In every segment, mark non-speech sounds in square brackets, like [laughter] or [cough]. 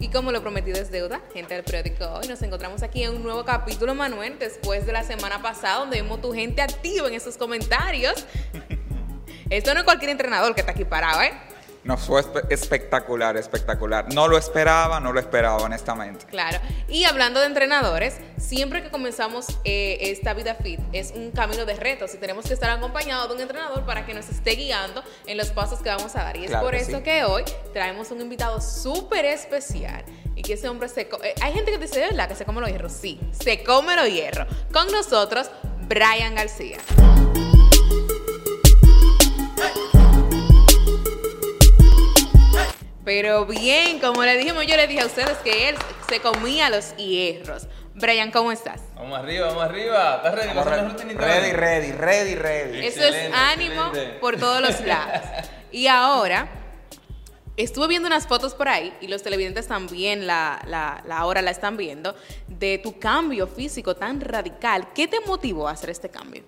Y como lo prometido es deuda, gente del periódico hoy, nos encontramos aquí en un nuevo capítulo, Manuel, después de la semana pasada, donde vimos tu gente activa en esos comentarios. [laughs] Esto no es cualquier entrenador que está aquí parado, ¿eh? No, fue espe- espectacular, espectacular. No lo esperaba, no lo esperaba, honestamente. Claro. Y hablando de entrenadores, siempre que comenzamos eh, esta vida fit es un camino de retos y tenemos que estar acompañados de un entrenador para que nos esté guiando en los pasos que vamos a dar. Y es Claro por que eso sí. que hoy traemos un invitado súper especial y que ese hombre se... eh, hay gente que dice, ¿de verdad que se come los hierros? Sí, se come los hierros. Con nosotros, Brian García. Pero bien, como le dijimos, yo le dije a ustedes que él se comía los hierros. Brian, ¿cómo estás? Vamos arriba, vamos arriba. ¿Estás ready? ¿Vas a hacer la rutinita Ready, hoy? ready, ready, ready. Eso es ánimo excelente. por todos los lados. [laughs] Y ahora, estuve viendo unas fotos por ahí, y los televidentes también la, la, la ahora la están viendo, de tu cambio físico tan radical. ¿Qué te motivó a hacer este cambio?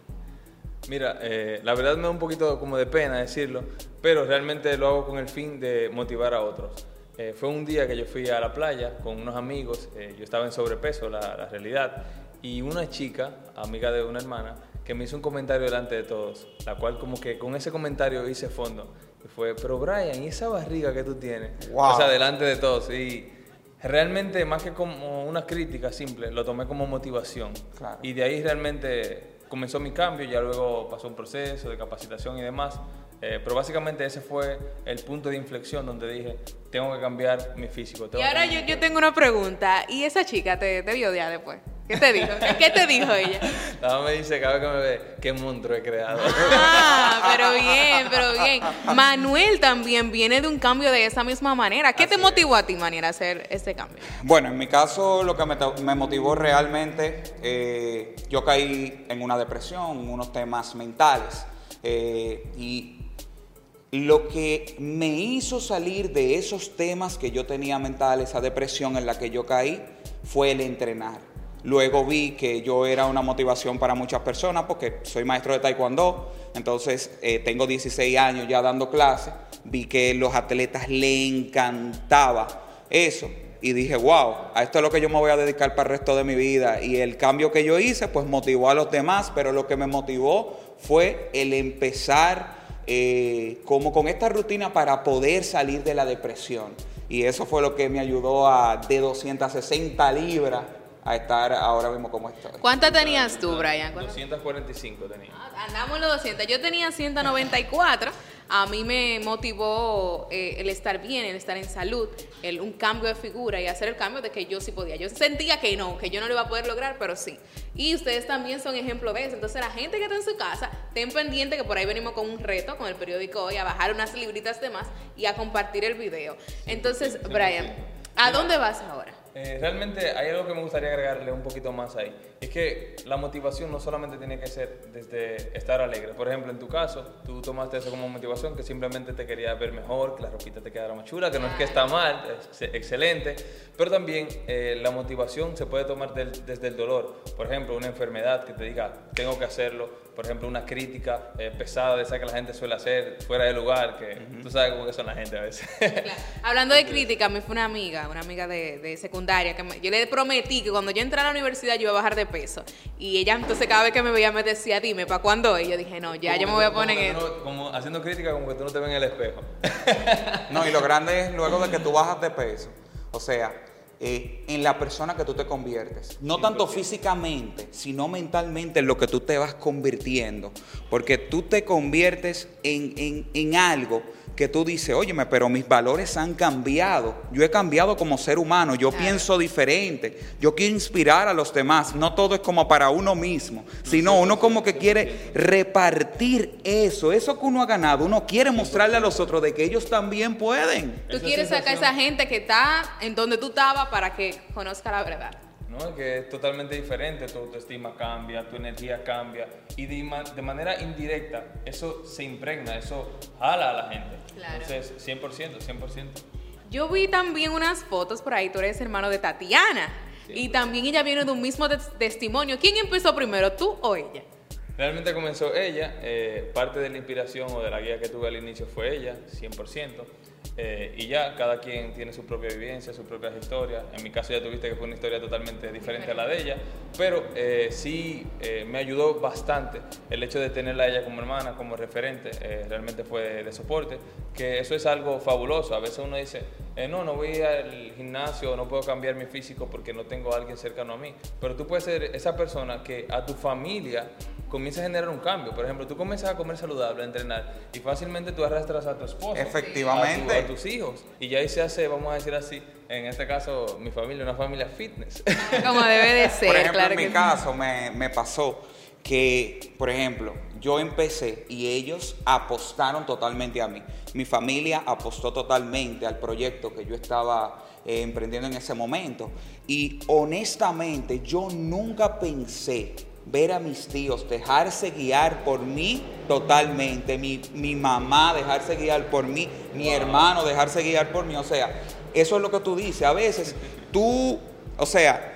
Mira, eh, la verdad me da un poquito como de pena decirlo, pero realmente lo hago con el fin de motivar a otros. Eh, fue un día que yo fui a la playa con unos amigos, eh, yo estaba en sobrepeso, la, la realidad, y una chica, amiga de una hermana, que me hizo un comentario delante de todos, la cual como que con ese comentario hice fondo. Y fue, pero Brian, ¿y esa barriga que tú tienes? Wow. O sea, delante de todos. Y realmente, más que como una crítica simple, lo tomé como motivación. Claro. Y de ahí realmente comenzó mi cambio, ya luego pasó un proceso de capacitación y demás. Eh, pero básicamente ese fue el punto de inflexión donde dije, tengo que cambiar mi físico. Y ahora yo, yo tengo una pregunta. ¿Y esa chica te, te vio ya después? ¿Qué te dijo? ¿Qué te dijo ella? La mamá me dice cada vez que me ve, qué monstruo he creado. Ah, pero bien, pero bien. Manuel también viene de un cambio de esa misma manera. ¿Qué te motivó a ti, Maniera, a hacer este cambio? Bueno, en mi caso lo que me motivó realmente, eh, yo caí en una depresión, unos temas mentales. eh, y lo que me hizo salir de esos temas que yo tenía mentales, esa depresión en la que yo caí, fue el entrenar. Luego vi que yo era una motivación para muchas personas porque soy maestro de taekwondo, entonces eh, tengo 16 años ya dando clases, vi que los atletas le encantaba eso y dije, wow, a esto es lo que yo me voy a dedicar para el resto de mi vida. Y el cambio que yo hice, pues motivó a los demás, pero lo que me motivó fue el empezar eh, como con esta rutina para poder salir de la depresión. Y eso fue lo que me ayudó a de 260 libras a estar ahora mismo como estoy. ¿Cuántas tenías tú, Brian? ¿Cuántas? 245 tenía. Ah, Andamos en los 200. Yo tenía 194. A mí me motivó eh, el estar bien, el estar en salud, el, un cambio de figura y hacer el cambio de que yo sí podía. Yo sentía que no, que yo no lo iba a poder lograr, pero sí. Y ustedes también son ejemplo de eso. Entonces, la gente que está en su casa, ten pendiente que por ahí venimos con un reto, con el periódico hoy, a bajar unas libritas de más y a compartir el video. Entonces, Brian, ¿a dónde vas ahora? Eh, realmente hay algo que me gustaría agregarle un poquito más ahí. Es que la motivación no solamente tiene que ser desde estar alegre. Por ejemplo, en tu caso, tú tomaste eso como motivación, que simplemente te querías ver mejor, que la ropita te quedara más chula, que no es que está mal, es excelente. Pero también eh, la motivación se puede tomar del- desde el dolor. Por ejemplo, una enfermedad que te diga, tengo que hacerlo. Por ejemplo, una crítica eh, pesada de esa que la gente suele hacer fuera de lugar, que tú sabes cómo que son la gente a veces. Hablando de crítica, a mí fue una amiga, una amiga de, de secundaria, que me- yo le prometí que cuando yo entrara a la universidad yo iba a bajar de peso. Y ella entonces cada vez que me veía me decía, dime, ¿para cuándo? Y yo dije, no, ya yo me voy a poner como en esto. no- como haciendo crítica como que tú no te ves en el espejo. [laughs] No, y lo grande es luego de que tú bajas de peso. O sea, eh, en la persona que tú te conviertes. No tanto físicamente, sino mentalmente en lo que tú te vas convirtiendo. Porque tú te conviertes en, en- en algo que tú dices, óyeme, pero mis valores han cambiado. Yo he cambiado como ser humano, yo Claro. pienso diferente. Yo quiero inspirar a los demás. No todo es como para uno mismo, sino uno como que quiere repartir eso, eso que uno ha ganado. Uno quiere mostrarle a los otros de que ellos también pueden. Tú quieres sacar a esa gente que está en donde tú estabas para que conozca la verdad. ¿No? Que es totalmente diferente, tu autoestima cambia, tu energía cambia y de, de manera indirecta eso se impregna, eso jala a la gente. Claro. Entonces, 100%, 100%. Yo vi también unas fotos por ahí, tú eres hermano de Tatiana. Y también ella viene de un mismo tes- testimonio. ¿Quién empezó primero, tú o ella? Realmente comenzó ella, eh, parte de la inspiración o de la guía que tuve al inicio fue ella, 100%. Eh, y ya, cada quien tiene su propia vivencia, sus propias historias. En mi caso ya tuviste que fue una historia totalmente diferente a la de ella, pero eh, sí me ayudó bastante el hecho de tenerla a ella como hermana, como referente, realmente fue de soporte, que eso es algo fabuloso. A veces uno dice, no, no voy al gimnasio, no puedo cambiar mi físico porque no tengo a alguien cercano a mí, pero tú puedes ser esa persona que a tu familia comienza a generar un cambio. Por ejemplo, tú comienzas a comer saludable, a entrenar, y fácilmente tú arrastras a tu esposo. Efectivamente. A, tus hijos. Y ya ahí se hace, vamos a decir así, en este caso, mi familia, una familia fitness. [laughs] Como debe de ser. Por ejemplo, en mi caso me, me pasó que, por ejemplo, yo empecé y ellos apostaron totalmente a mí. Mi familia apostó totalmente al proyecto que yo estaba eh, emprendiendo en ese momento. Y honestamente, yo nunca pensé ver a mis tíos dejarse guiar por mí totalmente, mi, mi, mamá dejarse guiar por mí, mi hermano dejarse guiar por mí, o sea, eso es lo que tú dices, a veces tú, o sea,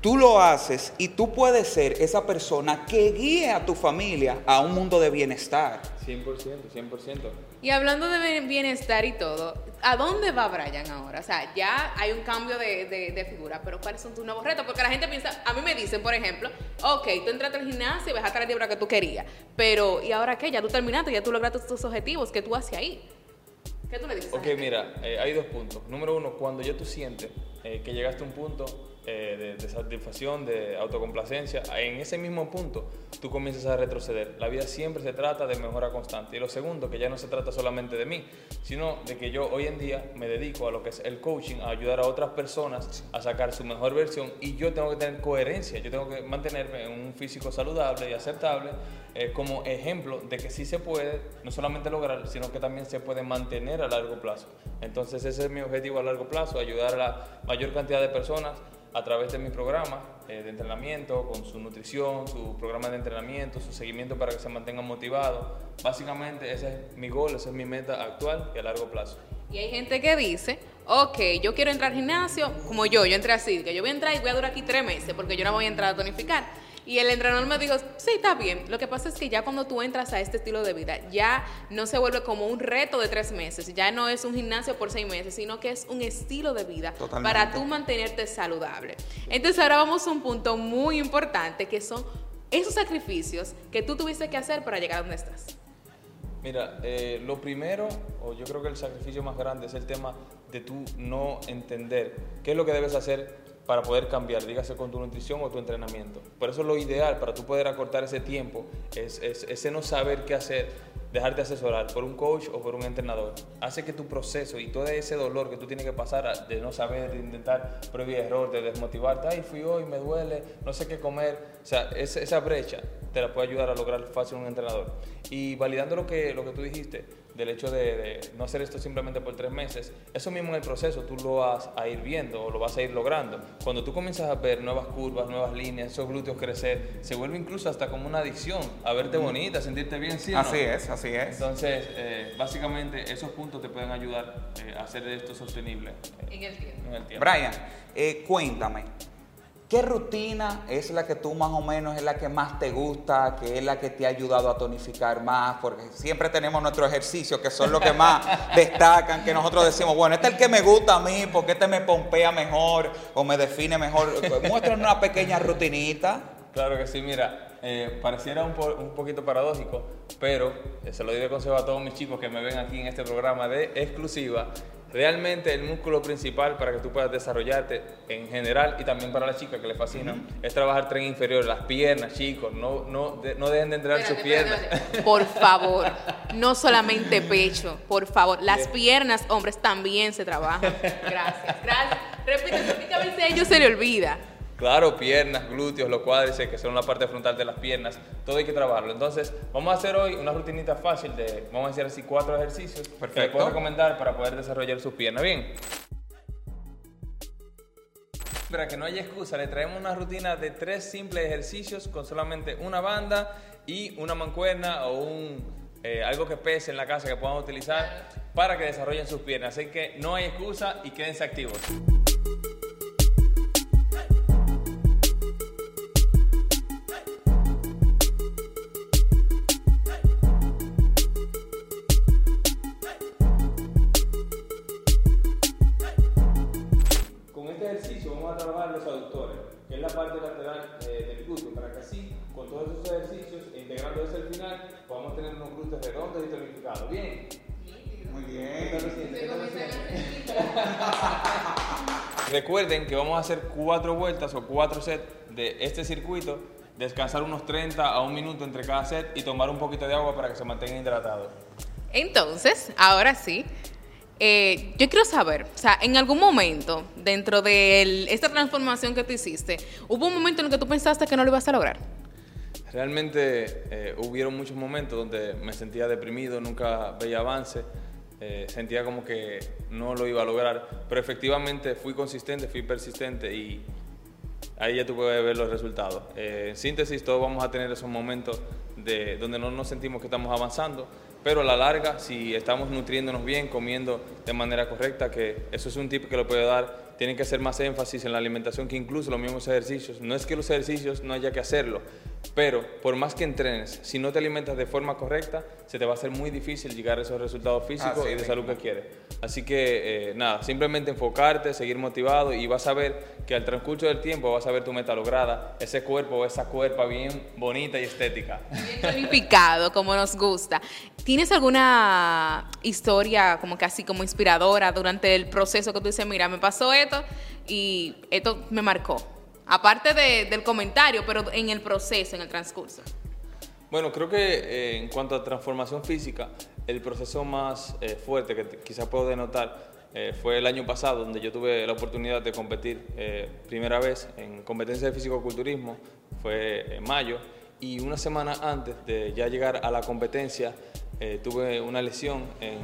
tú lo haces y tú puedes ser esa persona que guíe a tu familia a un mundo de bienestar. 100%, 100%. Y hablando de bienestar y todo, ¿a dónde va Brian ahora? O sea, ya hay un cambio de, figura, pero ¿cuáles son tus nuevos retos? Porque la gente piensa, a mí me dicen, por ejemplo, ok, tú entraste al gimnasio y vas a la libra que tú querías, pero ¿y ahora qué? Ya tú terminaste, ya tú lograste tus objetivos, ¿qué tú haces ahí? ¿Qué tú le dices? Ok, mira, eh, hay dos puntos. Número uno, cuando ya tú sientes eh, que llegaste a un punto eh, de, satisfacción, de autocomplacencia, en ese mismo punto tú comienzas a retroceder. La vida siempre se trata de mejora constante. Y lo segundo, que ya no se trata solamente de mí, sino de que yo hoy en día me dedico a lo que es el coaching, a ayudar a otras personas a sacar su mejor versión y yo tengo que tener coherencia, yo tengo que mantenerme en un físico saludable y aceptable eh, como ejemplo de que sí se puede no solamente lograr, sino que también se puede mantener a largo plazo. Entonces ese es mi objetivo a largo plazo, ayudar a la mayor cantidad de personas a través de mi programa eh, de entrenamiento, con su nutrición, su programa de entrenamiento, su seguimiento para que se mantengan motivados. Básicamente ese es mi gol, esa es mi meta actual y a largo plazo. Y hay gente que dice, ok, yo quiero entrar al gimnasio, como yo, yo entré así, que yo voy a entrar y voy a durar aquí tres meses porque yo no voy a entrar a tonificar. Y el entrenador me dijo, sí, está bien. Lo que pasa es que ya cuando tú entras a este estilo de vida, ya no se vuelve como un reto de tres meses, ya no es un gimnasio por seis meses, sino que es un estilo de vida para tú mantenerte saludable. Entonces ahora vamos a un punto muy importante, que son esos sacrificios que tú tuviste que hacer para llegar a donde estás. Mira, eh, lo primero, o yo creo que el sacrificio más grande es el tema de tú no entender qué es lo que debes hacer para poder cambiar, dígase con tu nutrición o tu entrenamiento. Por eso lo ideal para tú poder acortar ese tiempo es, es ese no saber qué hacer, dejarte asesorar por un coach o por un entrenador. Hace que tu proceso y todo ese dolor que tú tienes que pasar de no saber, de intentar previo error, de desmotivarte, ay, fui hoy, me duele, no sé qué comer. O sea, esa, esa brecha te la puede ayudar a lograr fácil un entrenador. Y validando lo que, lo que tú dijiste, del hecho de, no hacer esto simplemente por tres meses, eso mismo en el proceso tú lo vas a ir viendo o lo vas a ir logrando. Cuando tú comienzas a ver nuevas curvas, nuevas líneas, esos glúteos crecer, se vuelve incluso hasta como una adicción a verte bonita, a sentirte bien, ¿sí Así es, así es. Entonces, eh, básicamente esos puntos te pueden ayudar eh, a hacer esto sostenible en, el tiempo. En el tiempo. Brian, eh, cuéntame, ¿Qué rutina es la que tú más o menos es la que más te gusta, que es la que te ha ayudado a tonificar más? Porque siempre tenemos nuestros ejercicios que son los que más [laughs] destacan, que nosotros decimos, bueno, este es el que me gusta a mí, porque este me pompea mejor o me define mejor. Muéstranos una pequeña rutinita. Claro que sí, mira, eh, pareciera un, un, poquito paradójico, pero eh, se lo doy de consejo a todos mis chicos que me ven aquí en este programa de exclusiva. Realmente el músculo principal para que tú puedas desarrollarte en general y también para las chicas que les fascina es trabajar tren inferior, las piernas, chicos, no, no, no dejen de entrenar sus piernas. [laughs] Por favor, no solamente pecho, por favor, las piernas, hombres, también se trabajan. Gracias, gracias. Repite, a veces a ellos se le olvida. Claro, piernas, glúteos, los cuádriceps, que son la parte frontal de las piernas, todo hay que trabajarlo. Entonces, vamos a hacer hoy una rutinita fácil de, vamos a hacer así cuatro ejercicios Perfecto. que les puedo recomendar para poder desarrollar sus piernas. Bien. Para que no haya excusa, le traemos una rutina de tres simples ejercicios con solamente una banda y una mancuerna o un eh, algo que pese en la casa que puedan utilizar para que desarrollen sus piernas. Así que no hay excusa y quédense activos. Desde el final, podamos tener unos glúteos redondos y tonificados. Bien. Muy ¿Qué bien. [laughs] Recuerden que vamos a hacer cuatro vueltas o cuatro sets de este circuito, descansar unos 30 a un minuto entre cada set y tomar un poquito de agua para que se mantengan hidratados. Entonces, ahora sí, eh, yo quiero saber, o sea, en algún momento dentro de el- esta transformación que tú hiciste, ¿hubo un momento en el que tú pensaste que no lo ibas a lograr? Realmente eh, hubieron muchos momentos donde me sentía deprimido, nunca veía avance, eh, sentía como que no lo iba a lograr, pero efectivamente fui consistente, fui persistente y ahí ya tú puedes ver los resultados. Eh, en síntesis, todos vamos a tener esos momentos de, donde no nos sentimos que estamos avanzando, pero a la larga, si estamos nutriéndonos bien, comiendo de manera correcta, que eso es un tip que lo puedo dar, tienen que hacer más énfasis en la alimentación que incluso los mismos ejercicios. No es que los ejercicios no haya que hacerlo, pero por más que entrenes, si no te alimentas de forma correcta, se te va a hacer muy difícil llegar a esos resultados físicos Así y de salud mismo. que quieres. Así que eh, nada, simplemente enfocarte, seguir motivado y vas a ver que al transcurso del tiempo vas a ver tu meta lograda, ese cuerpo o esa cuerpa bien bonita y estética. Bien tonificado, como nos gusta. ¿Tienes alguna historia como que así como inspiradora durante el proceso que tú dices, mira, me pasó esto y esto me marcó? Aparte de- del comentario, pero en el proceso, en el transcurso. Bueno, creo que eh, en cuanto a transformación física, el proceso más eh, fuerte que t- quizá puedo denotar eh, fue el año pasado, donde yo tuve la oportunidad de competir primera vez en competencia de fisicoculturismo, fue en mayo, y una semana antes de ya llegar a la competencia, tuve una lesión en,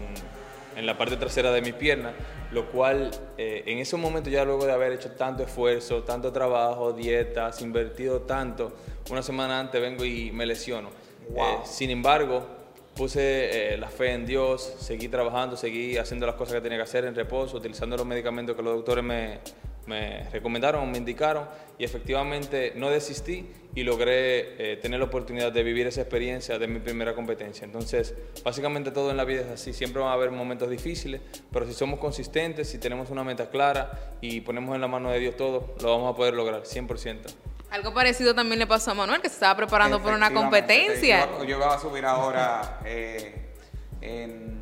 en la parte trasera de mi pierna, lo cual eh, en ese momento ya luego de haber hecho tanto esfuerzo, tanto trabajo, dietas, invertido tanto, una semana antes vengo y me lesiono. Wow. Eh, sin embargo, puse eh, la fe en Dios, seguí trabajando, seguí haciendo las cosas que tenía que hacer en reposo, utilizando los medicamentos que los doctores me, me recomendaron, me indicaron y efectivamente no desistí y logré eh, tener la oportunidad de vivir esa experiencia de mi primera competencia. Entonces, básicamente todo en la vida es así, siempre van a haber momentos difíciles, pero si somos consistentes, si tenemos una meta clara y ponemos en la mano de Dios todo, lo vamos a poder lograr 100%. Algo parecido también le pasó a Manuel, que se estaba preparando por una competencia. Yo, yo iba a subir ahora eh, en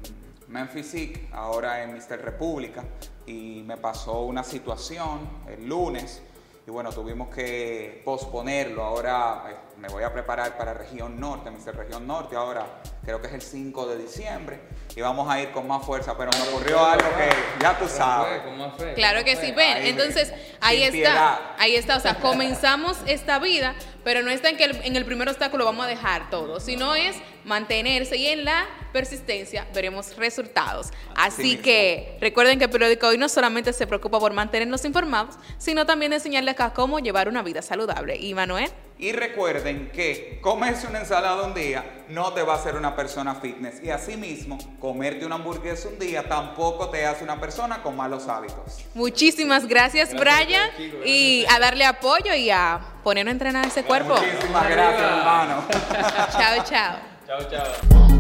Memphis ahora en Mr. República, y me pasó una situación el lunes, y bueno, tuvimos que posponerlo. Ahora me voy a preparar para Región Norte, Mr. Región Norte, ahora creo que es el 5 de diciembre, y vamos a ir con más fuerza, pero me ocurrió algo que ya tú sabes. Claro que sí, ven. Entonces, ahí está. Ahí está. O sea, comenzamos esta vida, pero no está en que el- en el primer obstáculo vamos a dejar todo, sino es mantenerse y en la persistencia veremos resultados. Así que recuerden que el periódico hoy no solamente se preocupa por mantenernos informados, sino también de enseñarles acá cómo llevar una vida saludable. Y Manuel, Y recuerden que comerse una ensalada un día no te va a hacer una persona fitness. Y asimismo, comerte una hamburguesa un día tampoco te hace una persona con malos hábitos. muchísimas gracias, Gracias a Brian, y a darle apoyo y a ponernos a entrenar ese cuerpo. Muchísimas gracias, hermano. [laughs] chao, chao. Chao, chao.